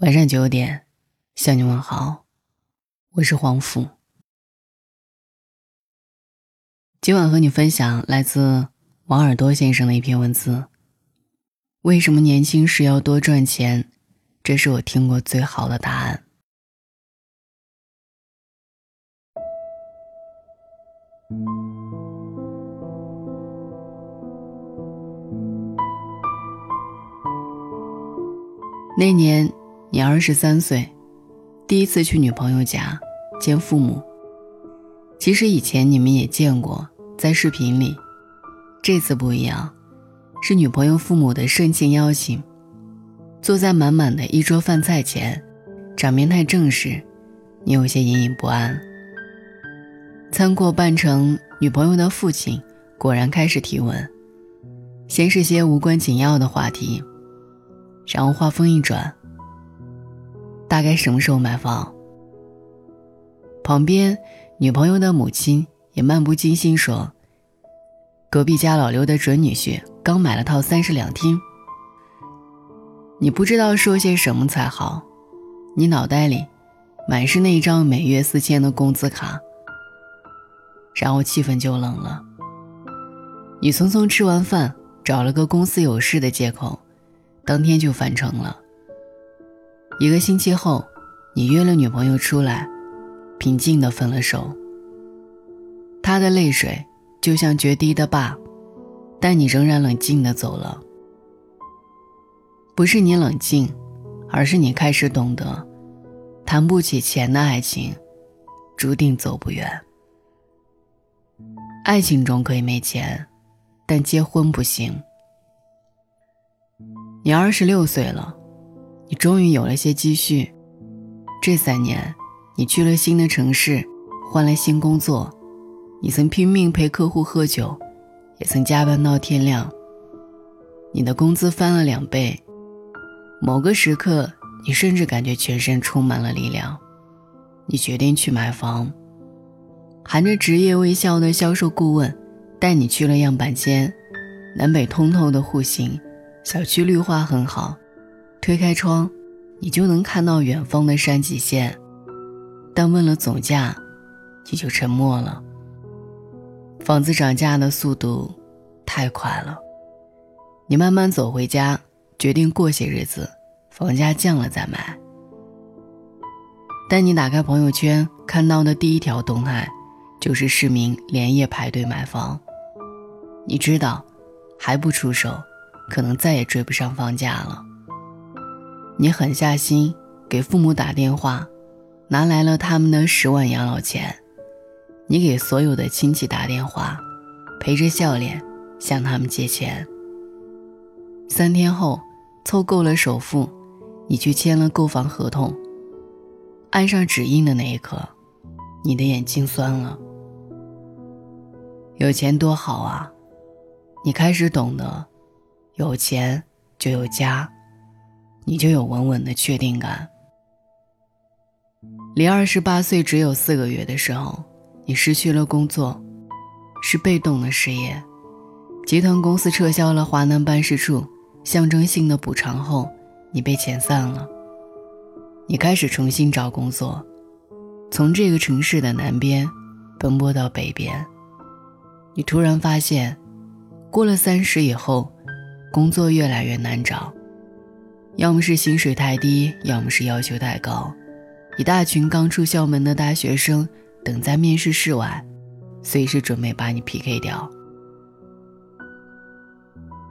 晚上九点，向你问好，我是黄甫。今晚和你分享来自王耳朵先生的一篇文字：为什么年轻时要多赚钱？这是我听过最好的答案。那年。你二十三岁，第一次去女朋友家见父母。其实以前你们也见过，在视频里。这次不一样，是女朋友父母的盛情邀请。坐在满满的一桌饭菜前，场面太正式，你有些隐隐不安。餐过半程，女朋友的父亲果然开始提问，先是些无关紧要的话题，然后话锋一转。大概什么时候买房？旁边女朋友的母亲也漫不经心说：“隔壁家老刘的准女婿刚买了套三室两厅。”你不知道说些什么才好，你脑袋里满是那张每月四千的工资卡，然后气氛就冷了。你匆匆吃完饭，找了个公司有事的借口，当天就返程了。一个星期后，你约了女朋友出来，平静的分了手。她的泪水就像决堤的坝，但你仍然冷静的走了。不是你冷静，而是你开始懂得，谈不起钱的爱情，注定走不远。爱情中可以没钱，但结婚不行。你二十六岁了。你终于有了些积蓄，这三年，你去了新的城市，换了新工作，你曾拼命陪客户喝酒，也曾加班到天亮。你的工资翻了两倍，某个时刻，你甚至感觉全身充满了力量。你决定去买房，含着职业微笑的销售顾问带你去了样板间，南北通透的户型，小区绿化很好。推开窗，你就能看到远方的山脊线，但问了总价，你就沉默了。房子涨价的速度太快了，你慢慢走回家，决定过些日子，房价降了再买。但你打开朋友圈看到的第一条动态，就是市民连夜排队买房。你知道，还不出手，可能再也追不上房价了。你狠下心给父母打电话，拿来了他们的十万养老钱。你给所有的亲戚打电话，陪着笑脸向他们借钱。三天后，凑够了首付，你去签了购房合同。按上指印的那一刻，你的眼睛酸了。有钱多好啊！你开始懂得，有钱就有家。你就有稳稳的确定感。离二十八岁只有四个月的时候，你失去了工作，是被动的失业。集团公司撤销了华南办事处，象征性的补偿后，你被遣散了。你开始重新找工作，从这个城市的南边奔波到北边。你突然发现，过了三十以后，工作越来越难找。要么是薪水太低，要么是要求太高，一大群刚出校门的大学生等在面试室外，随时准备把你 PK 掉。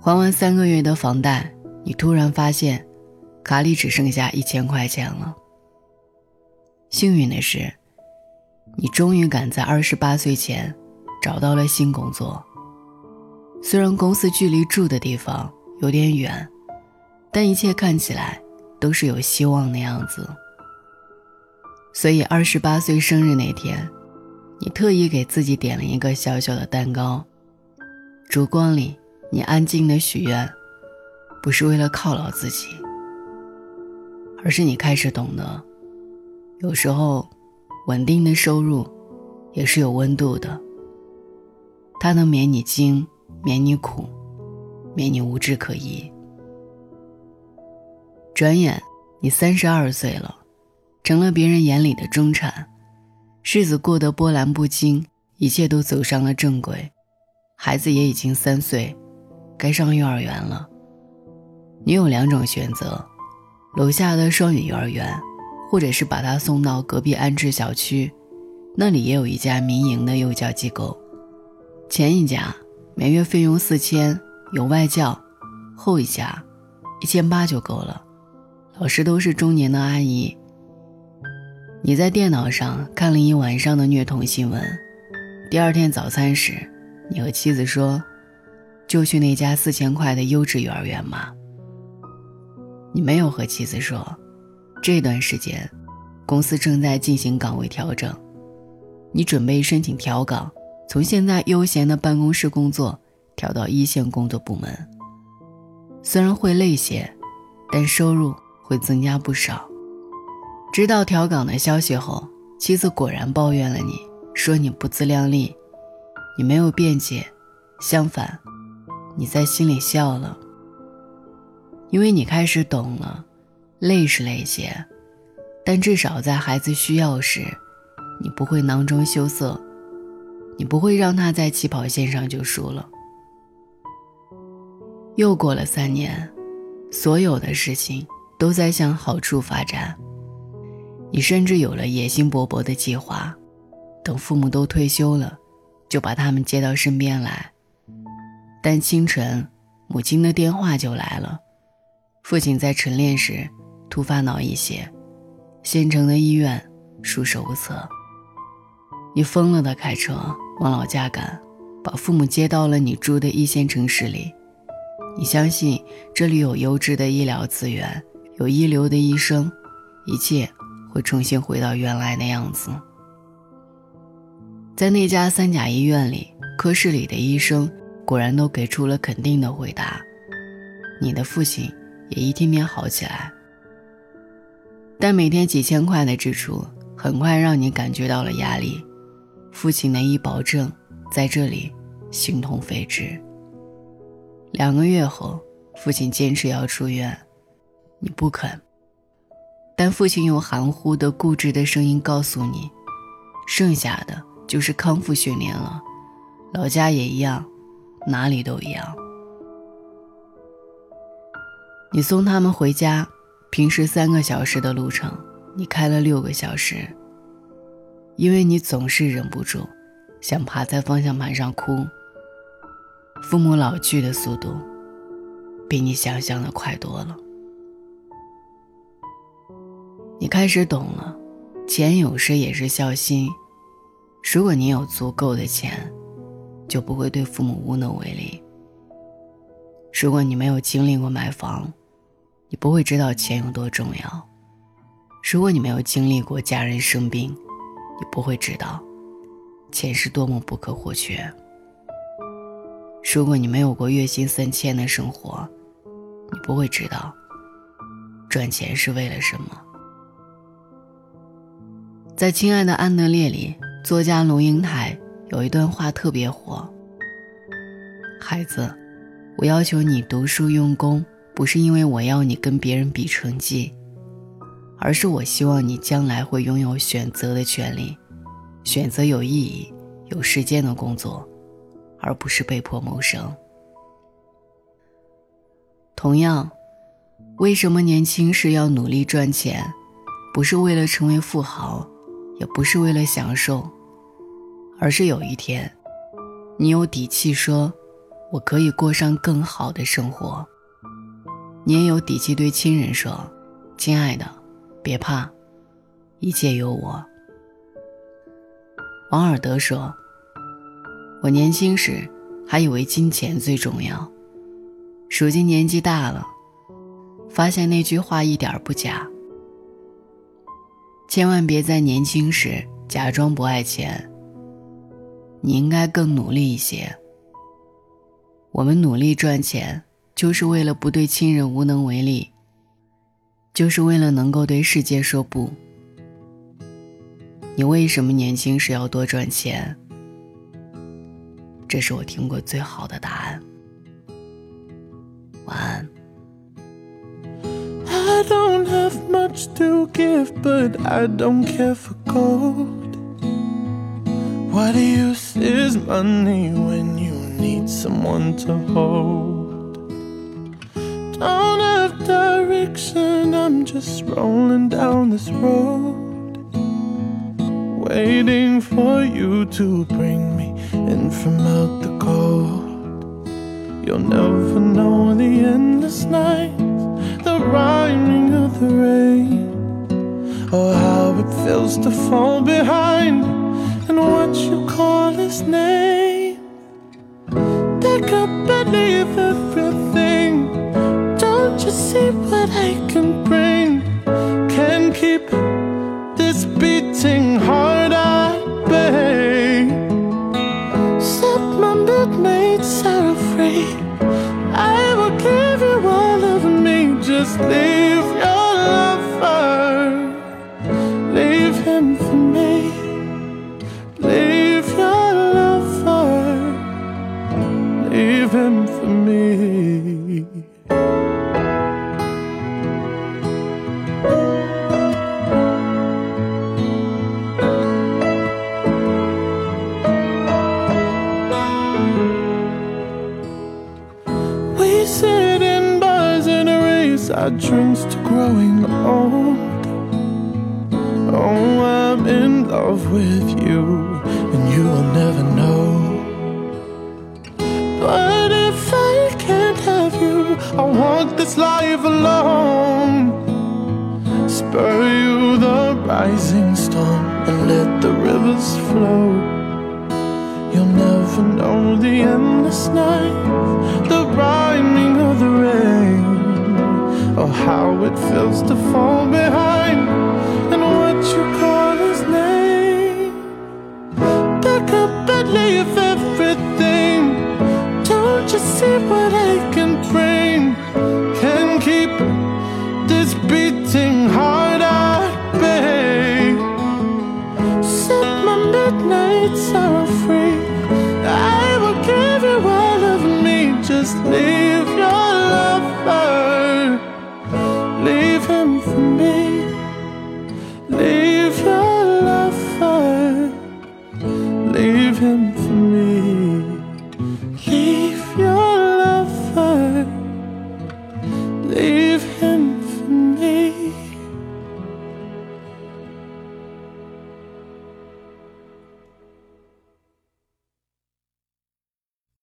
还完三个月的房贷，你突然发现，卡里只剩下一千块钱了。幸运的是，你终于赶在二十八岁前找到了新工作。虽然公司距离住的地方有点远。但一切看起来都是有希望的样子，所以二十八岁生日那天，你特意给自己点了一个小小的蛋糕。烛光里，你安静的许愿，不是为了犒劳自己，而是你开始懂得，有时候，稳定的收入也是有温度的。它能免你惊，免你苦，免你无枝可依。转眼，你三十二岁了，成了别人眼里的中产，日子过得波澜不惊，一切都走上了正轨，孩子也已经三岁，该上幼儿园了。你有两种选择：楼下的双语幼儿园，或者是把他送到隔壁安置小区，那里也有一家民营的幼教机构。前一家每月费用四千，有外教；后一家一千八就够了。老师都是中年的阿姨。你在电脑上看了一晚上的虐童新闻，第二天早餐时，你和妻子说：“就去那家四千块的优质幼儿园吧。”你没有和妻子说，这段时间，公司正在进行岗位调整，你准备申请调岗，从现在悠闲的办公室工作调到一线工作部门。虽然会累些，但收入。会增加不少。知道调岗的消息后，妻子果然抱怨了你，说你不自量力。你没有辩解，相反，你在心里笑了，因为你开始懂了，累是累些，但至少在孩子需要时，你不会囊中羞涩，你不会让他在起跑线上就输了。又过了三年，所有的事情。都在向好处发展，你甚至有了野心勃勃的计划，等父母都退休了，就把他们接到身边来。但清晨，母亲的电话就来了，父亲在晨练时突发脑溢血，县城的医院束手无策。你疯了的开车往老家赶，把父母接到了你住的一线城市里，你相信这里有优质的医疗资源。有一流的医生，一切会重新回到原来的样子。在那家三甲医院里，科室里的医生果然都给出了肯定的回答。你的父亲也一天天好起来，但每天几千块的支出很快让你感觉到了压力。父亲的医保证在这里形同废纸。两个月后，父亲坚持要出院。你不肯，但父亲用含糊的、固执的声音告诉你：“剩下的就是康复训练了，老家也一样，哪里都一样。”你送他们回家，平时三个小时的路程，你开了六个小时，因为你总是忍不住想趴在方向盘上哭。父母老去的速度，比你想象的快多了。你开始懂了，钱有时也是孝心。如果你有足够的钱，就不会对父母无能为力。如果你没有经历过买房，你不会知道钱有多重要。如果你没有经历过家人生病，你不会知道钱是多么不可或缺。如果你没有过月薪三千的生活，你不会知道赚钱是为了什么。在《亲爱的安德烈》里，作家龙应台有一段话特别火：“孩子，我要求你读书用功，不是因为我要你跟别人比成绩，而是我希望你将来会拥有选择的权利，选择有意义、有时间的工作，而不是被迫谋生。”同样，为什么年轻时要努力赚钱，不是为了成为富豪？也不是为了享受，而是有一天，你有底气说，我可以过上更好的生活。你也有底气对亲人说，亲爱的，别怕，一切有我。王尔德说，我年轻时还以为金钱最重要，如今年纪大了，发现那句话一点不假。千万别在年轻时假装不爱钱。你应该更努力一些。我们努力赚钱，就是为了不对亲人无能为力，就是为了能够对世界说不。你为什么年轻时要多赚钱？这是我听过最好的答案。晚安。Have much to give, but I don't care for gold. What use is money when you need someone to hold? Don't have direction, I'm just rolling down this road. Waiting for you to bring me in from out the cold. You'll never know the endless nights, or how it feels to fall behind and what you call his name. Pick up and leave everything. Don't you see what I can bring? Can keep this beating heart at bay. Set my midnights are free. I will give you all of me. Just leave your lover. Our drinks to growing old. Oh, I'm in love with you, and you will never know. But if I can't have you, I'll walk this life alone. Spur you the rising storm and let the rivers flow. You'll never know the endless night, the rhyming of the rain, how it feels to fall behind, and what you call his name. Pick up and leave everything. Don't you see what for me.